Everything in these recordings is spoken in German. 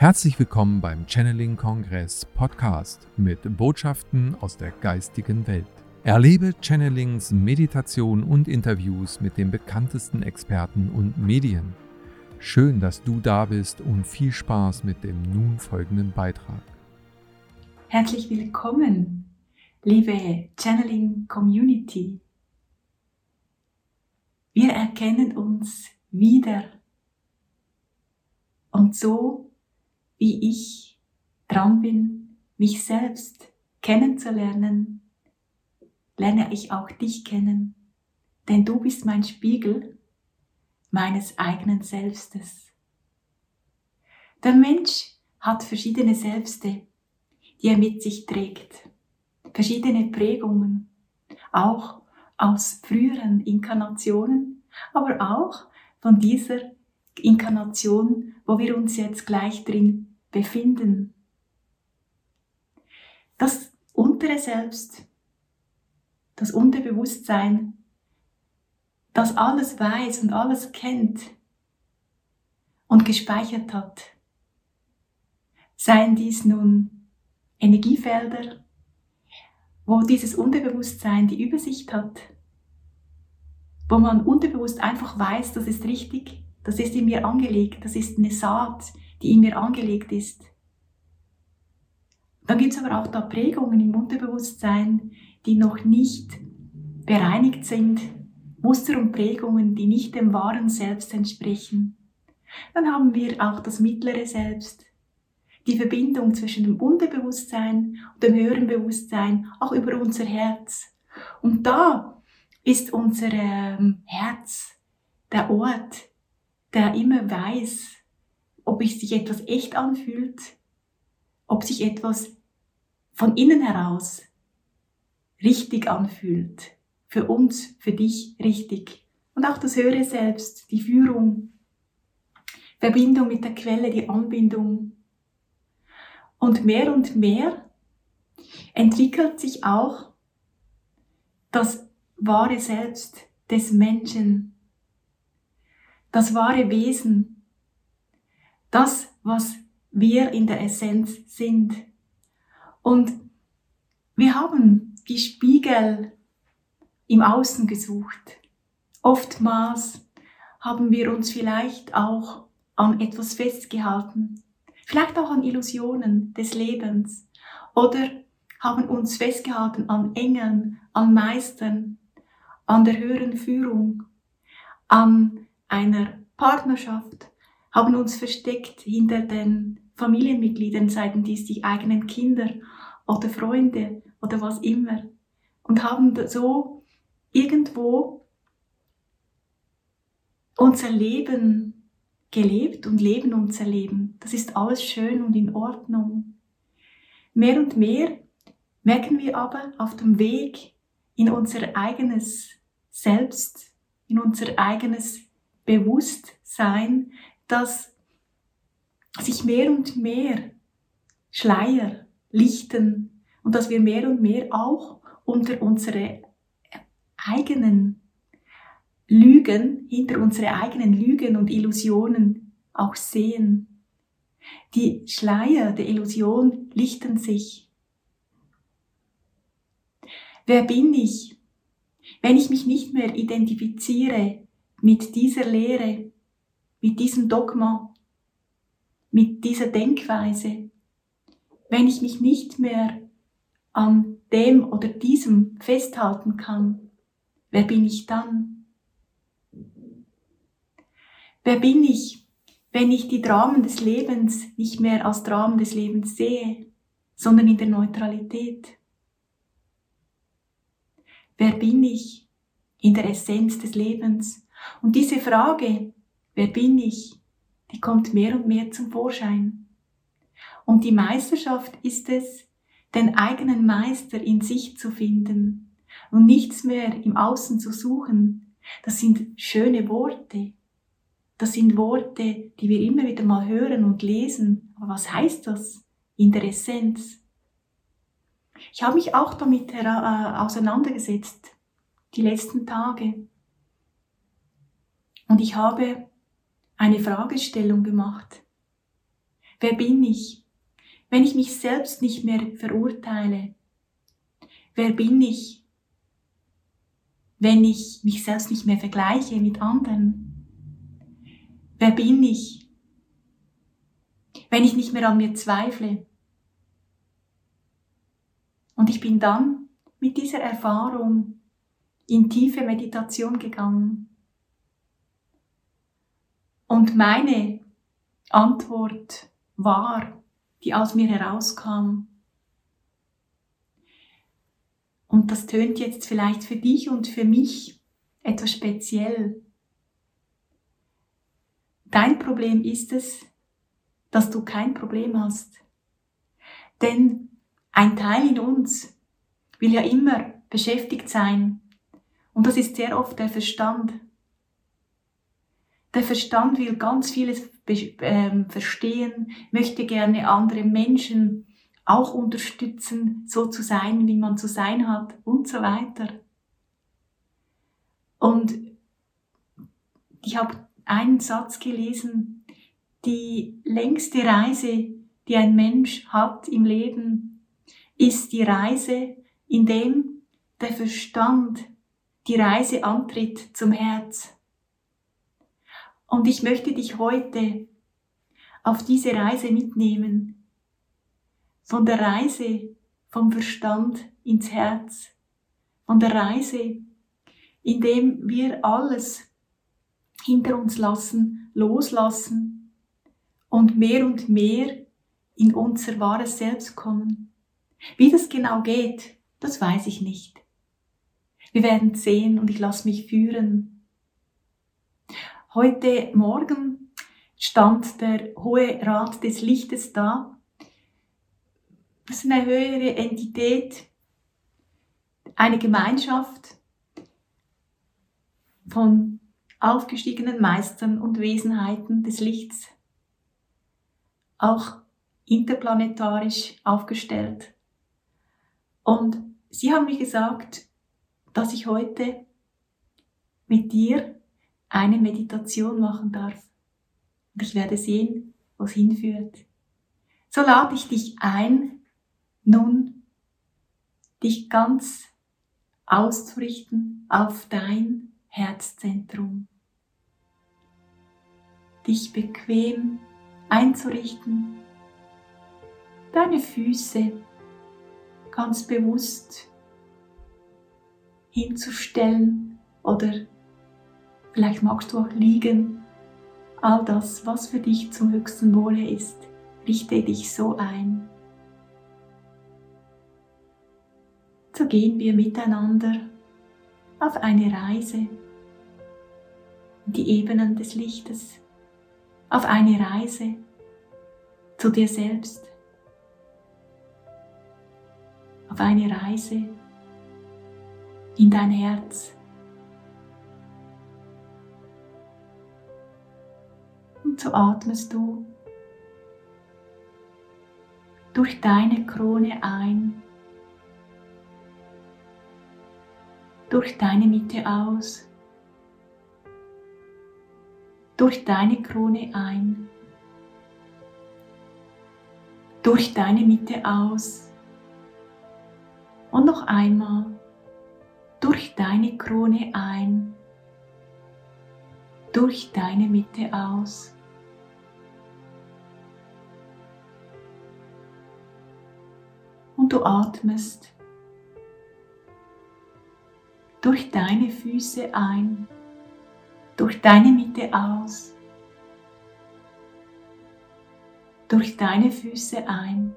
Herzlich willkommen beim Channeling Kongress Podcast mit Botschaften aus der geistigen Welt. Erlebe Channelings, Meditation und Interviews mit den bekanntesten Experten und Medien. Schön, dass du da bist und viel Spaß mit dem nun folgenden Beitrag. Herzlich willkommen, liebe Channeling Community. Wir erkennen uns wieder. Und so wie ich dran bin, mich selbst kennenzulernen, lerne ich auch dich kennen, denn du bist mein Spiegel meines eigenen Selbstes. Der Mensch hat verschiedene Selbste, die er mit sich trägt, verschiedene Prägungen, auch aus früheren Inkarnationen, aber auch von dieser Inkarnation, wo wir uns jetzt gleich drin befinden. Das untere Selbst, das Unterbewusstsein, das alles weiß und alles kennt und gespeichert hat. Seien dies nun Energiefelder, wo dieses Unterbewusstsein die Übersicht hat, wo man unterbewusst einfach weiß, das ist richtig, das ist in mir angelegt, das ist eine Saat, die in mir angelegt ist. Dann gibt es aber auch da Prägungen im Unterbewusstsein, die noch nicht bereinigt sind, Muster und Prägungen, die nicht dem wahren Selbst entsprechen. Dann haben wir auch das mittlere Selbst, die Verbindung zwischen dem Unterbewusstsein und dem höheren Bewusstsein, auch über unser Herz. Und da ist unser ähm, Herz der Ort, der immer weiß, ob sich etwas echt anfühlt, ob sich etwas von innen heraus richtig anfühlt. Für uns, für dich richtig. Und auch das höhere Selbst, die Führung, Verbindung mit der Quelle, die Anbindung. Und mehr und mehr entwickelt sich auch das wahre Selbst des Menschen das wahre Wesen, das, was wir in der Essenz sind. Und wir haben die Spiegel im Außen gesucht. Oftmals haben wir uns vielleicht auch an etwas festgehalten, vielleicht auch an Illusionen des Lebens oder haben uns festgehalten an Engeln, an Meistern, an der höheren Führung, an einer Partnerschaft, haben uns versteckt hinter den Familienmitgliedern, seien dies die eigenen Kinder oder Freunde oder was immer, und haben so irgendwo unser Leben gelebt und leben unser Leben. Das ist alles schön und in Ordnung. Mehr und mehr merken wir aber auf dem Weg in unser eigenes Selbst, in unser eigenes Bewusstsein, dass sich mehr und mehr Schleier lichten und dass wir mehr und mehr auch unter unsere eigenen Lügen, hinter unsere eigenen Lügen und Illusionen auch sehen. Die Schleier der Illusion lichten sich. Wer bin ich, wenn ich mich nicht mehr identifiziere mit dieser Lehre, mit diesem Dogma, mit dieser Denkweise, wenn ich mich nicht mehr an dem oder diesem festhalten kann, wer bin ich dann? Wer bin ich, wenn ich die Dramen des Lebens nicht mehr als Dramen des Lebens sehe, sondern in der Neutralität? Wer bin ich in der Essenz des Lebens und diese Frage, wer bin ich, die kommt mehr und mehr zum Vorschein. Und die Meisterschaft ist es, den eigenen Meister in sich zu finden und nichts mehr im Außen zu suchen. Das sind schöne Worte. Das sind Worte, die wir immer wieder mal hören und lesen. Aber was heißt das in der Essenz? Ich habe mich auch damit äh, auseinandergesetzt, die letzten Tage. Und ich habe eine Fragestellung gemacht. Wer bin ich, wenn ich mich selbst nicht mehr verurteile? Wer bin ich, wenn ich mich selbst nicht mehr vergleiche mit anderen? Wer bin ich, wenn ich nicht mehr an mir zweifle? Und ich bin dann mit dieser Erfahrung in tiefe Meditation gegangen. Und meine Antwort war, die aus mir herauskam. Und das tönt jetzt vielleicht für dich und für mich etwas speziell. Dein Problem ist es, dass du kein Problem hast. Denn ein Teil in uns will ja immer beschäftigt sein. Und das ist sehr oft der Verstand. Der Verstand will ganz vieles äh, verstehen, möchte gerne andere Menschen auch unterstützen, so zu sein, wie man zu sein hat und so weiter. Und ich habe einen Satz gelesen, die längste Reise, die ein Mensch hat im Leben, ist die Reise, in dem der Verstand die Reise antritt zum Herz. Und ich möchte dich heute auf diese Reise mitnehmen. Von der Reise vom Verstand ins Herz. Von der Reise, in dem wir alles hinter uns lassen, loslassen und mehr und mehr in unser wahres Selbst kommen. Wie das genau geht, das weiß ich nicht. Wir werden sehen und ich lasse mich führen. Heute Morgen stand der Hohe Rat des Lichtes da. Das ist eine höhere Entität, eine Gemeinschaft von aufgestiegenen Meistern und Wesenheiten des Lichts, auch interplanetarisch aufgestellt. Und sie haben mir gesagt, dass ich heute mit dir eine Meditation machen darf. Und ich werde sehen, wo es hinführt. So lade ich dich ein, nun dich ganz auszurichten auf dein Herzzentrum. Dich bequem einzurichten, deine Füße ganz bewusst hinzustellen oder vielleicht magst du auch liegen. All das, was für dich zum höchsten Wohle ist, richte dich so ein. So gehen wir miteinander auf eine Reise in die Ebenen des Lichtes, auf eine Reise zu dir selbst auf eine Reise in dein Herz. Und so atmest du durch deine Krone ein, durch deine Mitte aus, durch deine Krone ein, durch deine Mitte aus und noch einmal durch deine Krone ein, durch deine Mitte aus. Du atmest durch deine Füße ein, durch deine Mitte aus, durch deine Füße ein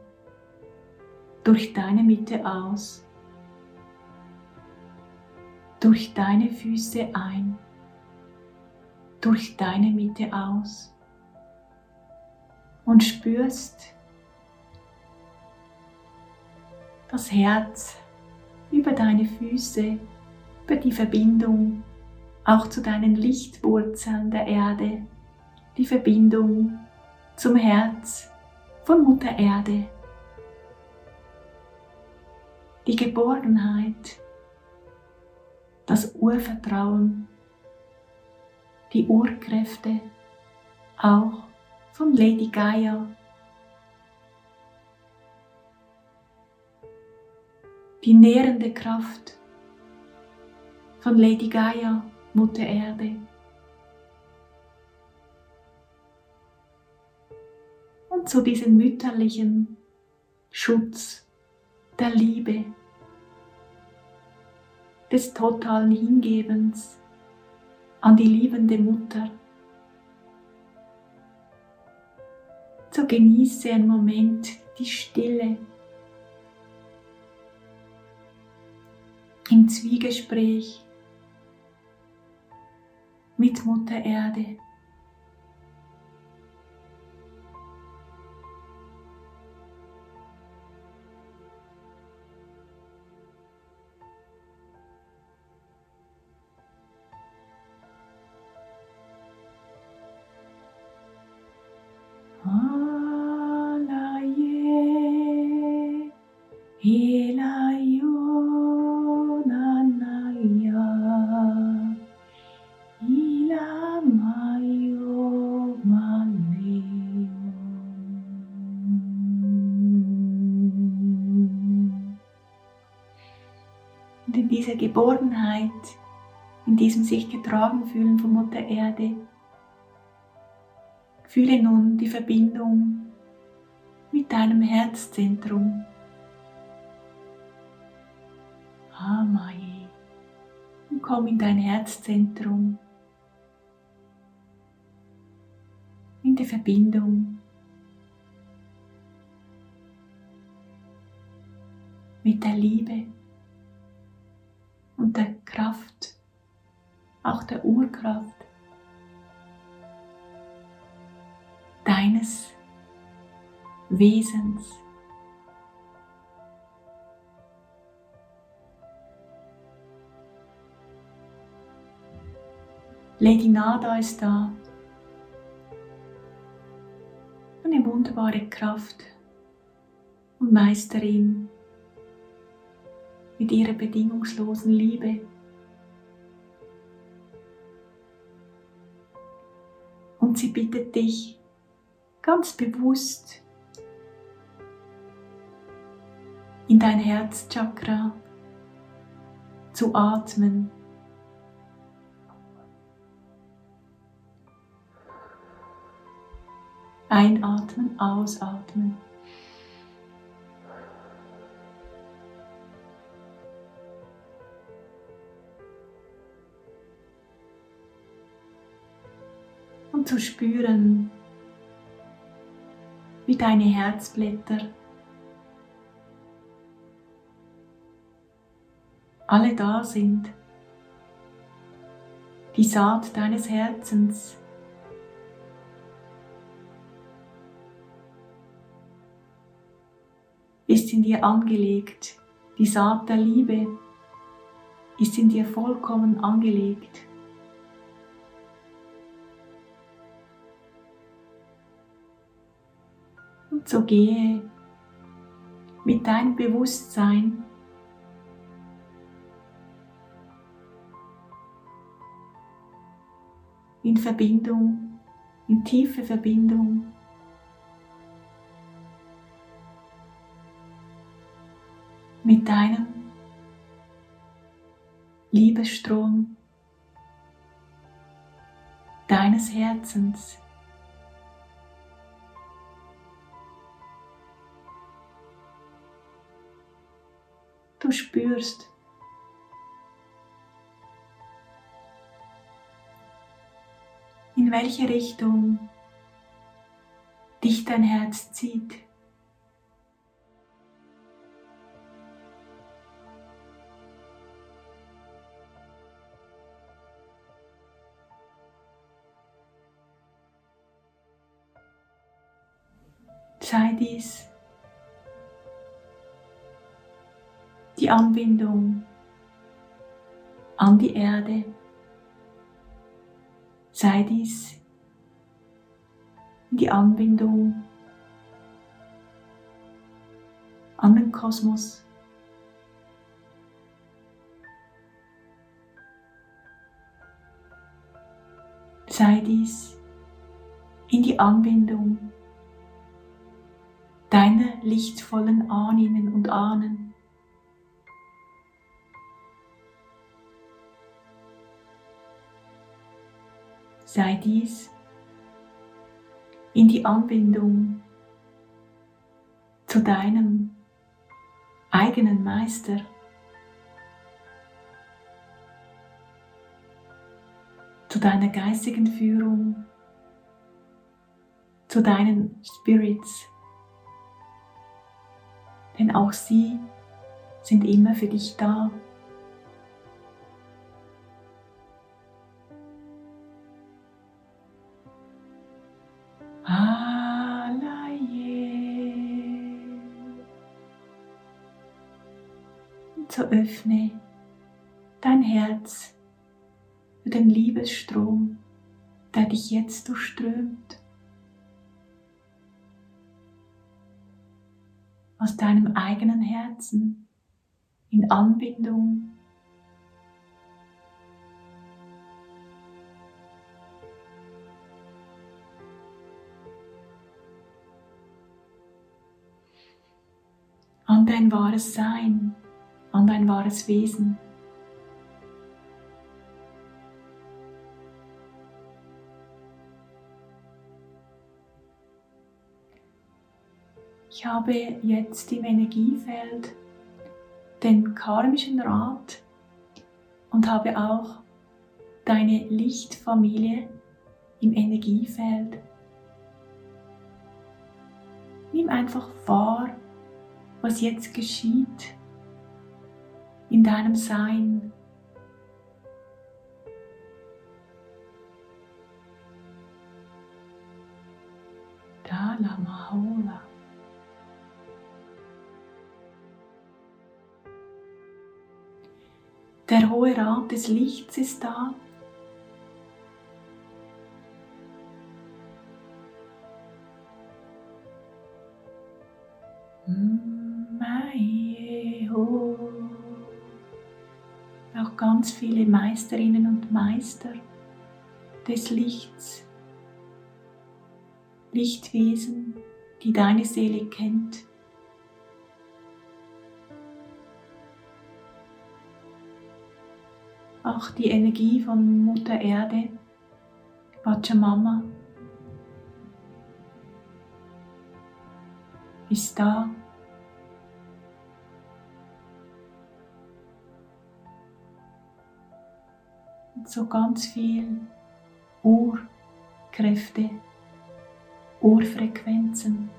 durch deine Mitte aus, durch deine Füße ein, durch deine Mitte aus und spürst das Herz über deine Füße, über die Verbindung auch zu deinen Lichtwurzeln der Erde, die Verbindung zum Herz von Mutter Erde. Die Geborgenheit, das Urvertrauen, die Urkräfte auch von Lady Gaia, die nährende Kraft von Lady Gaia, Mutter Erde. Und zu diesem mütterlichen Schutz der Liebe, des totalen Hingebens an die liebende Mutter. So genieße einen Moment die Stille im Zwiegespräch mit Mutter Erde. Dieser Geborgenheit, in diesem sich getragen fühlen von Mutter Erde. Fühle nun die Verbindung mit deinem Herzzentrum. Hamaye. Und komm in dein Herzzentrum. In die Verbindung mit der Liebe auch der Urkraft deines Wesens. Lady Nada ist da. Eine wunderbare Kraft und Meisterin mit ihrer bedingungslosen Liebe. Und sie bittet dich ganz bewusst in dein Herzchakra zu atmen. Einatmen, ausatmen. Und zu spüren, wie deine Herzblätter alle da sind. Die Saat deines Herzens ist in dir angelegt. Die Saat der Liebe ist in dir vollkommen angelegt. So gehe mit deinem Bewusstsein in Verbindung, in tiefe Verbindung mit deinem Liebesstrom deines Herzens. Du spürst. In welche Richtung dich dein Herz zieht. Sei dies Anbindung an die Erde. Sei dies die Anbindung an den Kosmos. Sei dies in die Anbindung deiner lichtvollen Ahnen und Ahnen. Sei dies in die Anbindung zu deinem eigenen Meister. zu deiner geistigen Führung, zu deinen Spirits. Denn auch sie sind immer für dich da. So öffne dein Herz für den Liebesstrom, der dich jetzt durchströmt. Aus deinem eigenen Herzen in Anbindung dein wahres Sein an dein wahres Wesen. Ich habe jetzt im Energiefeld den karmischen Rat und habe auch deine Lichtfamilie im Energiefeld. Nimm einfach wahr, was jetzt geschieht in deinem Sein. Dala. Der hohe Rat des Lichts ist da. Ganz viele Meisterinnen und Meister des Lichts, Lichtwesen, die deine Seele kennt. Auch die Energie von Mutter Erde, Pachamama, ist da so ganz viel Urkräfte, Urfrequenzen,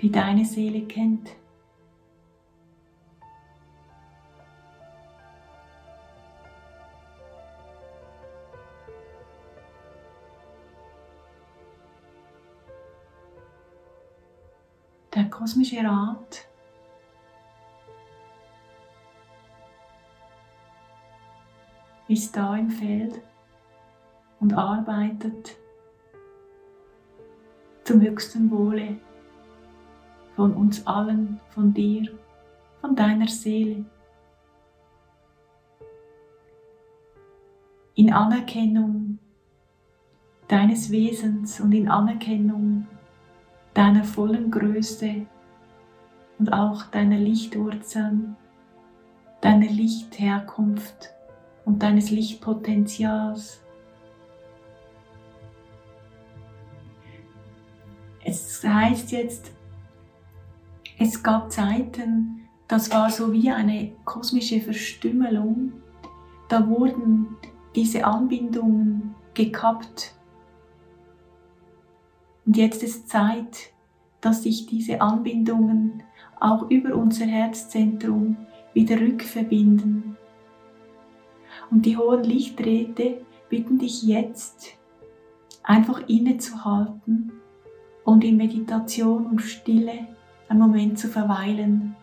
die deine Seele kennt. Der kosmische Rat ist da im Feld und arbeitet zum höchsten Wohle von uns allen, von dir, von deiner Seele. In Anerkennung deines Wesens und in Anerkennung deiner vollen Größe und auch deiner Lichtwurzeln, deiner Lichtherkunft und deines Lichtpotenzials. Es heißt jetzt, es gab Zeiten, das war so wie eine kosmische Verstümmelung. Da wurden diese Anbindungen gekappt. Und jetzt ist Zeit, dass sich diese Anbindungen auch über unser Herzzentrum wieder rückverbinden. Und die hohen Lichträte bitten dich jetzt, einfach innezuhalten und in Meditation und Stille einen Moment zu verweilen.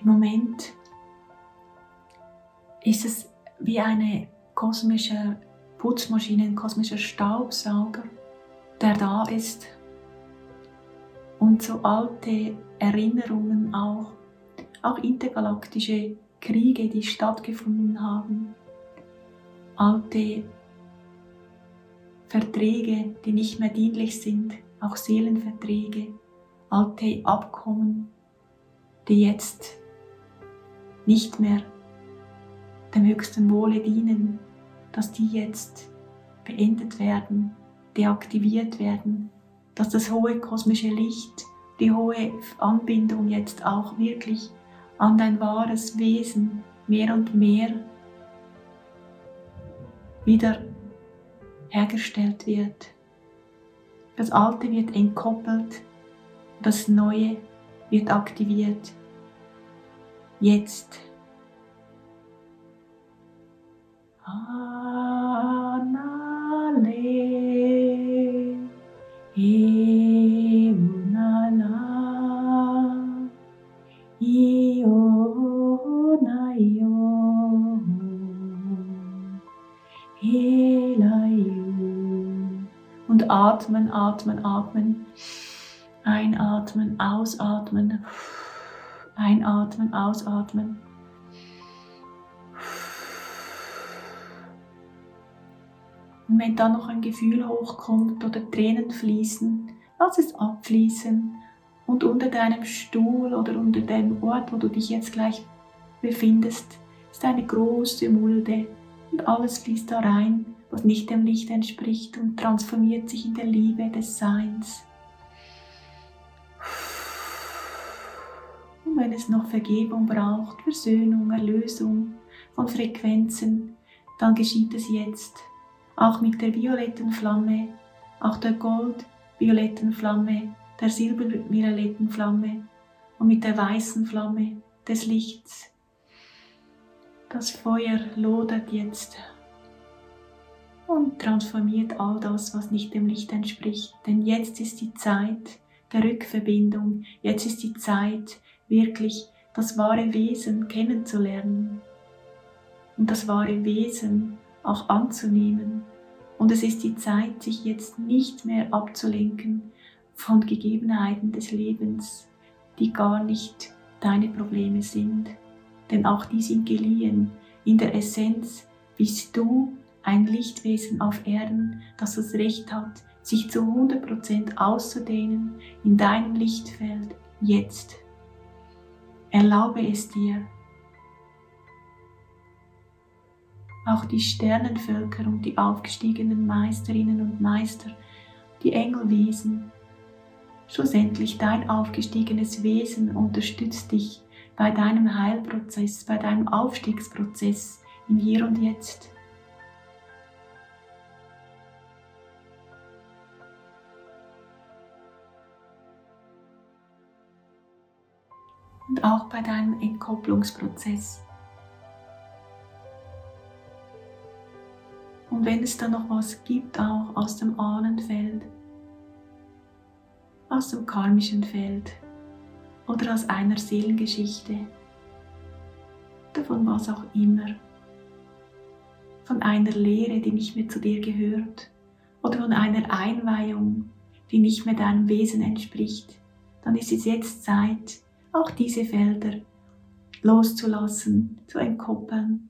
Im Moment ist es wie eine kosmische Putzmaschine, ein kosmischer Staubsauger, der da ist. Und so alte Erinnerungen auch, auch intergalaktische Kriege, die stattgefunden haben, alte Verträge, die nicht mehr dienlich sind, auch Seelenverträge, alte Abkommen, die jetzt nicht mehr dem höchsten Wohle dienen, dass die jetzt beendet werden, deaktiviert werden, dass das hohe kosmische Licht, die hohe Anbindung jetzt auch wirklich an dein wahres Wesen mehr und mehr wieder hergestellt wird. Das Alte wird entkoppelt, das Neue wird aktiviert. Jetzt. Und atmen, atmen, atmen. Einatmen, ausatmen. Einatmen, ausatmen. Und wenn da noch ein Gefühl hochkommt oder Tränen fließen, lass es abfließen. Und unter deinem Stuhl oder unter dem Ort, wo du dich jetzt gleich befindest, ist eine große Mulde. Und alles fließt da rein, was nicht dem Licht entspricht und transformiert sich in der Liebe des Seins. Wenn es noch Vergebung braucht, Versöhnung, Erlösung von Frequenzen, dann geschieht es jetzt auch mit der violetten Flamme, auch der goldvioletten Flamme, der silbervioletten Flamme und mit der weißen Flamme des Lichts. Das Feuer lodert jetzt und transformiert all das, was nicht dem Licht entspricht. Denn jetzt ist die Zeit der Rückverbindung, jetzt ist die Zeit, wirklich das wahre Wesen kennenzulernen und das wahre Wesen auch anzunehmen. Und es ist die Zeit, sich jetzt nicht mehr abzulenken von Gegebenheiten des Lebens, die gar nicht deine Probleme sind. Denn auch die sind geliehen. In der Essenz bist du ein Lichtwesen auf Erden, das das Recht hat, sich zu 100% auszudehnen in deinem Lichtfeld jetzt. Erlaube es dir, auch die Sternenvölker und die aufgestiegenen Meisterinnen und Meister, die Engelwesen. Schlussendlich dein aufgestiegenes Wesen unterstützt dich bei deinem Heilprozess, bei deinem Aufstiegsprozess im Hier und Jetzt. Und auch bei deinem Entkopplungsprozess. Und wenn es da noch was gibt, auch aus dem Ahnenfeld, aus dem karmischen Feld oder aus einer Seelengeschichte, davon was auch immer, von einer Lehre, die nicht mehr zu dir gehört oder von einer Einweihung, die nicht mehr deinem Wesen entspricht, dann ist es jetzt Zeit, auch diese Felder loszulassen, zu entkoppeln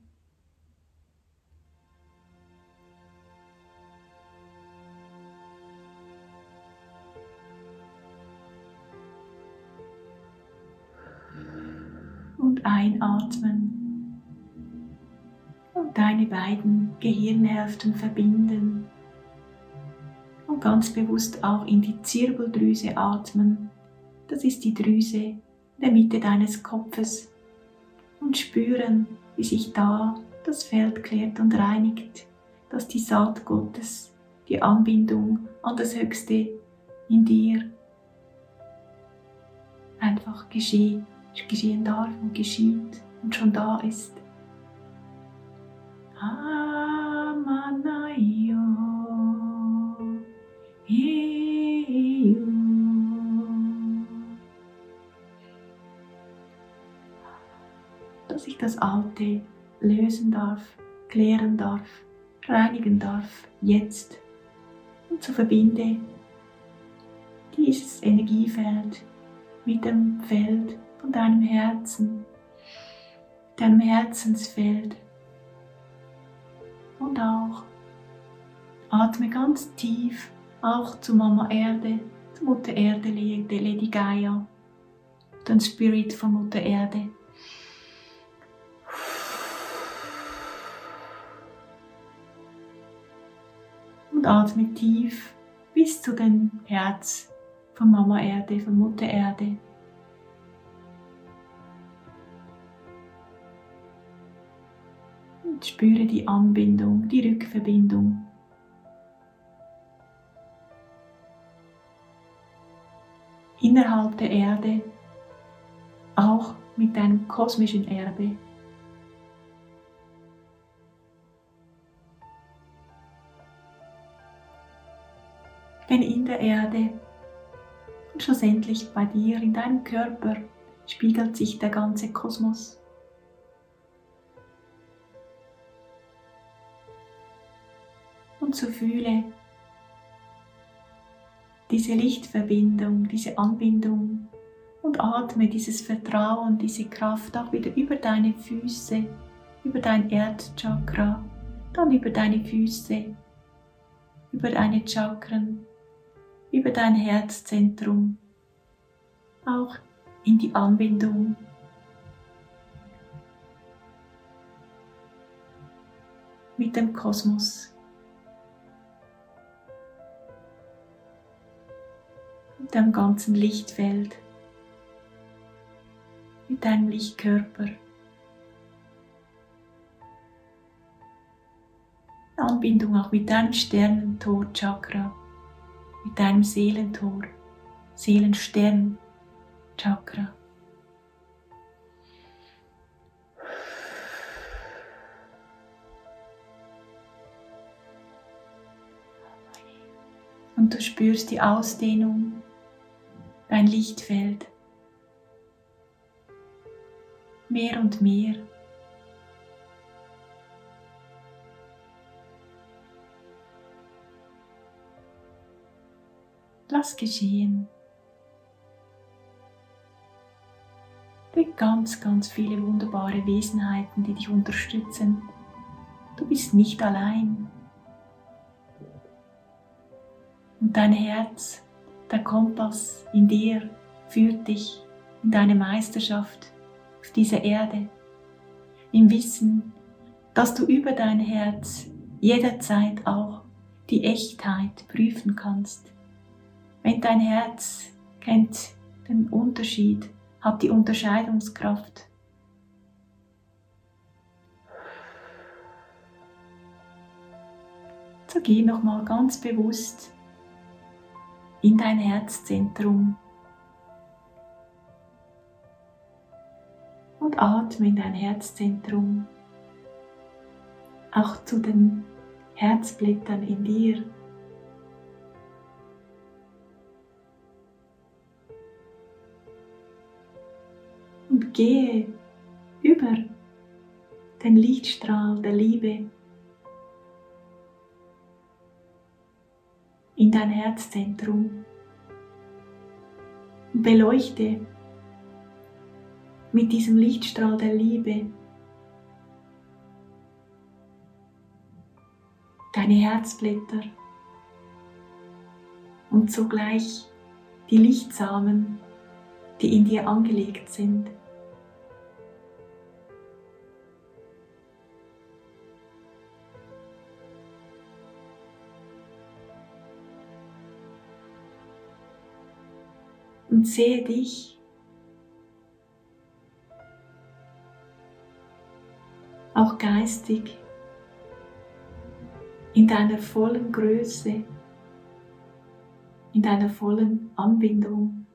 und einatmen und deine beiden Gehirnhälften verbinden und ganz bewusst auch in die Zirbeldrüse atmen. Das ist die Drüse in der Mitte deines Kopfes und spüren, wie sich da das Feld klärt und reinigt, dass die Saat Gottes, die Anbindung an das Höchste in dir einfach geschieht geschehen darf und geschieht und schon da ist. Amanayo, dass ich das Alte lösen darf, klären darf, reinigen darf, jetzt. Und so verbinde dieses Energiefeld mit dem Feld von deinem Herzen, deinem Herzensfeld. Und auch atme ganz tief auch zu Mama Erde, zu Mutter Erde, Lady Gaia, den Spirit von Mutter Erde. Atme tief bis zu dem Herz von Mama Erde, von Mutter Erde. Und spüre die Anbindung, die Rückverbindung. Innerhalb der Erde, auch mit deinem kosmischen Erbe. Denn in der Erde und schlussendlich bei dir, in deinem Körper, spiegelt sich der ganze Kosmos. Und so fühle diese Lichtverbindung, diese Anbindung und atme dieses Vertrauen, diese Kraft auch wieder über deine Füße, über dein Erdchakra, dann über deine Füße, über deine Chakren, über dein Herzzentrum, auch in die Anbindung mit dem Kosmos. Mit deinem ganzen Lichtfeld, mit deinem Lichtkörper. Anbindung auch mit deinem Sternentor-Chakra mit deinem Seelentor, Seelenstern, Chakra. Und du spürst die Ausdehnung, dein Lichtfeld. Mehr und mehr Lass geschehen. Es gibt ganz, ganz viele wunderbare Wesenheiten, die dich unterstützen. Du bist nicht allein. Und dein Herz, der Kompass in dir führt dich in deine Meisterschaft auf dieser Erde. Im Wissen, dass du über dein Herz jederzeit auch die Echtheit prüfen kannst wenn dein Herz kennt den Unterschied, hat die Unterscheidungskraft. So geh nochmal ganz bewusst in dein Herzzentrum und atme in dein Herzzentrum, auch zu den Herzblättern in dir. Und gehe über den Lichtstrahl der Liebe in dein Herzzentrum und beleuchte mit diesem Lichtstrahl der Liebe deine Herzblätter und zugleich die Lichtsamen, die in dir angelegt sind. Und sehe dich. Auch geistig. In deiner vollen Größe, in deiner vollen Anbindung.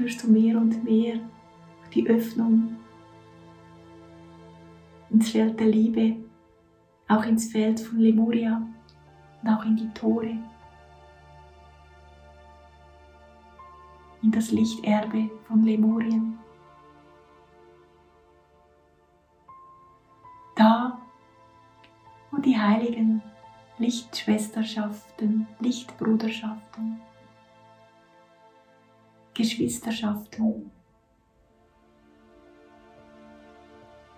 Spürst du mehr und mehr die Öffnung ins Feld der Liebe, auch ins Feld von Lemuria und auch in die Tore, in das Lichterbe von Lemurien. Da, wo die heiligen Lichtschwesterschaften, Lichtbruderschaften, Geschwisterschaften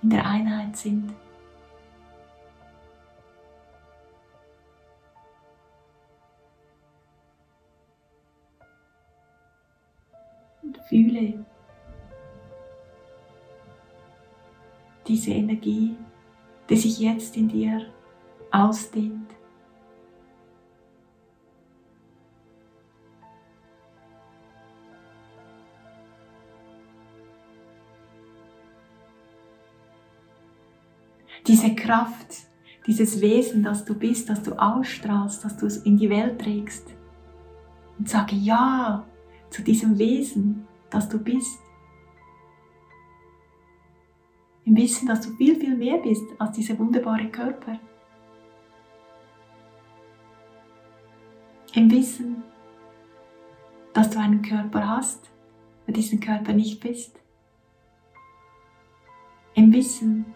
in der Einheit sind. Und fühle diese Energie, die sich jetzt in dir ausdehnt. Diese Kraft, dieses Wesen, das du bist, das du ausstrahlst, das du in die Welt trägst. Und sage Ja zu diesem Wesen, das du bist. Im Wissen, dass du viel, viel mehr bist als dieser wunderbare Körper. Im Wissen, dass du einen Körper hast, aber diesen Körper nicht bist. Im Wissen,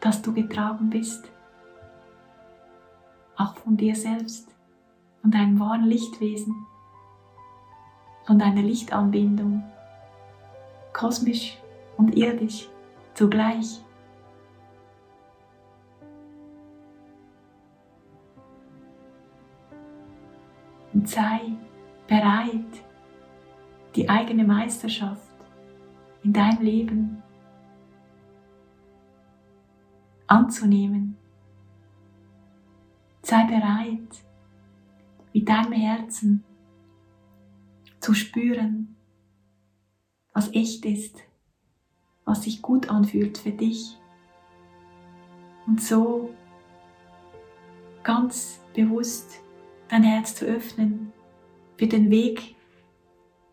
dass du getragen bist, auch von dir selbst, von deinem wahren Lichtwesen, von deiner Lichtanbindung, kosmisch und irdisch zugleich. Und sei bereit, die eigene Meisterschaft in deinem Leben anzunehmen. Sei bereit, mit deinem Herzen zu spüren, was echt ist, was sich gut anfühlt für dich. Und so ganz bewusst dein Herz zu öffnen für den Weg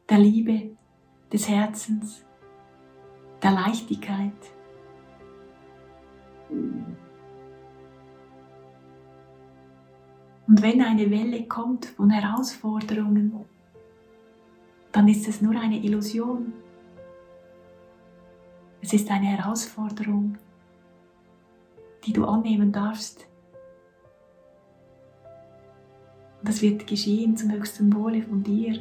der Liebe, des Herzens, der Leichtigkeit. Und wenn eine Welle kommt von Herausforderungen, dann ist es nur eine Illusion. Es ist eine Herausforderung, die du annehmen darfst. Und das wird geschehen zum höchsten Wohle von dir.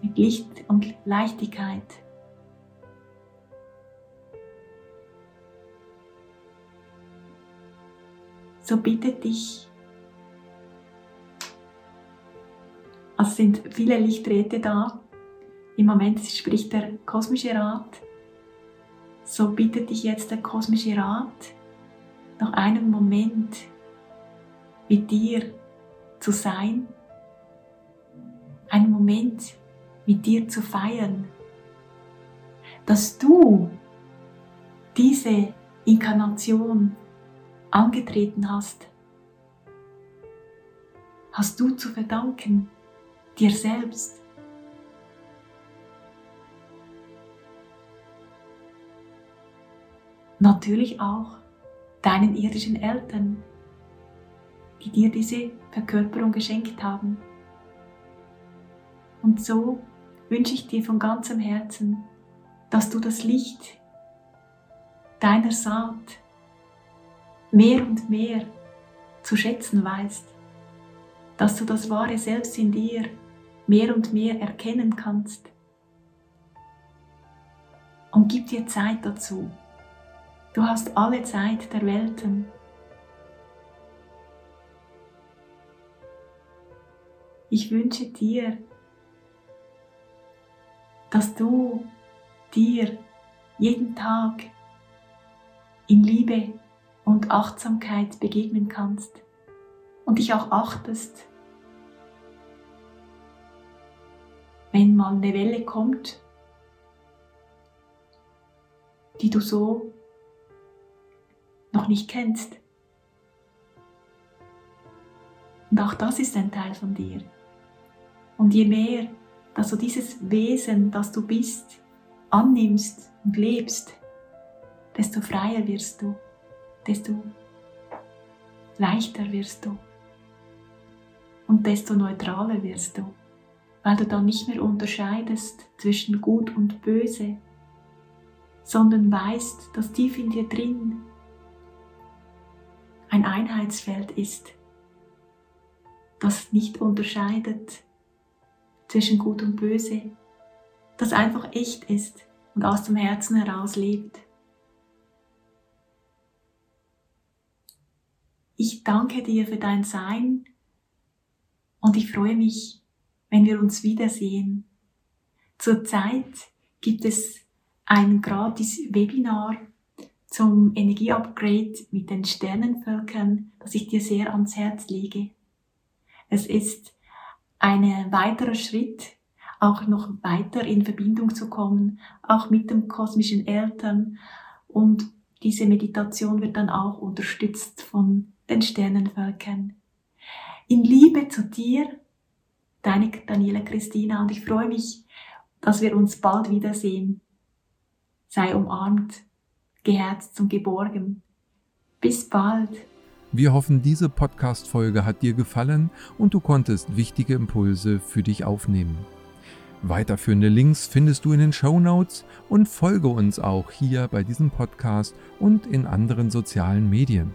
Mit Licht und Leichtigkeit. So bitte dich. Also sind viele Lichträte da. Im Moment spricht der kosmische Rat. So bittet dich jetzt der kosmische Rat, noch einen Moment mit dir zu sein, einen Moment mit dir zu feiern, dass du diese Inkarnation angetreten hast, hast du zu verdanken dir selbst. Natürlich auch deinen irdischen Eltern, die dir diese Verkörperung geschenkt haben. Und so wünsche ich dir von ganzem Herzen, dass du das Licht deiner Saat mehr und mehr zu schätzen weißt, dass du das wahre Selbst in dir mehr und mehr erkennen kannst. Und gib dir Zeit dazu. Du hast alle Zeit der Welten. Ich wünsche dir, dass du dir jeden Tag in Liebe und Achtsamkeit begegnen kannst und dich auch achtest, wenn mal eine Welle kommt, die du so noch nicht kennst. Und auch das ist ein Teil von dir. Und je mehr, dass du dieses Wesen, das du bist, annimmst und lebst, desto freier wirst du, desto leichter wirst du und desto neutraler wirst du, weil du dann nicht mehr unterscheidest zwischen gut und böse, sondern weißt, dass tief in dir drin ein Einheitsfeld ist, das nicht unterscheidet zwischen gut und böse, das einfach echt ist und aus dem Herzen heraus lebt. Ich danke dir für dein Sein und ich freue mich, wenn wir uns wiedersehen. Zurzeit gibt es ein gratis Webinar zum Energieupgrade mit den Sternenvölkern, das ich dir sehr ans Herz lege. Es ist ein weiterer Schritt, auch noch weiter in Verbindung zu kommen, auch mit dem kosmischen Eltern. Und diese Meditation wird dann auch unterstützt von den Sternenvölkern. In Liebe zu dir, deine Daniela Christina, und ich freue mich, dass wir uns bald wiedersehen. Sei umarmt, geherzt und geborgen. Bis bald. Wir hoffen, diese Podcast-Folge hat dir gefallen und du konntest wichtige Impulse für dich aufnehmen. Weiterführende Links findest du in den Show Notes und folge uns auch hier bei diesem Podcast und in anderen sozialen Medien.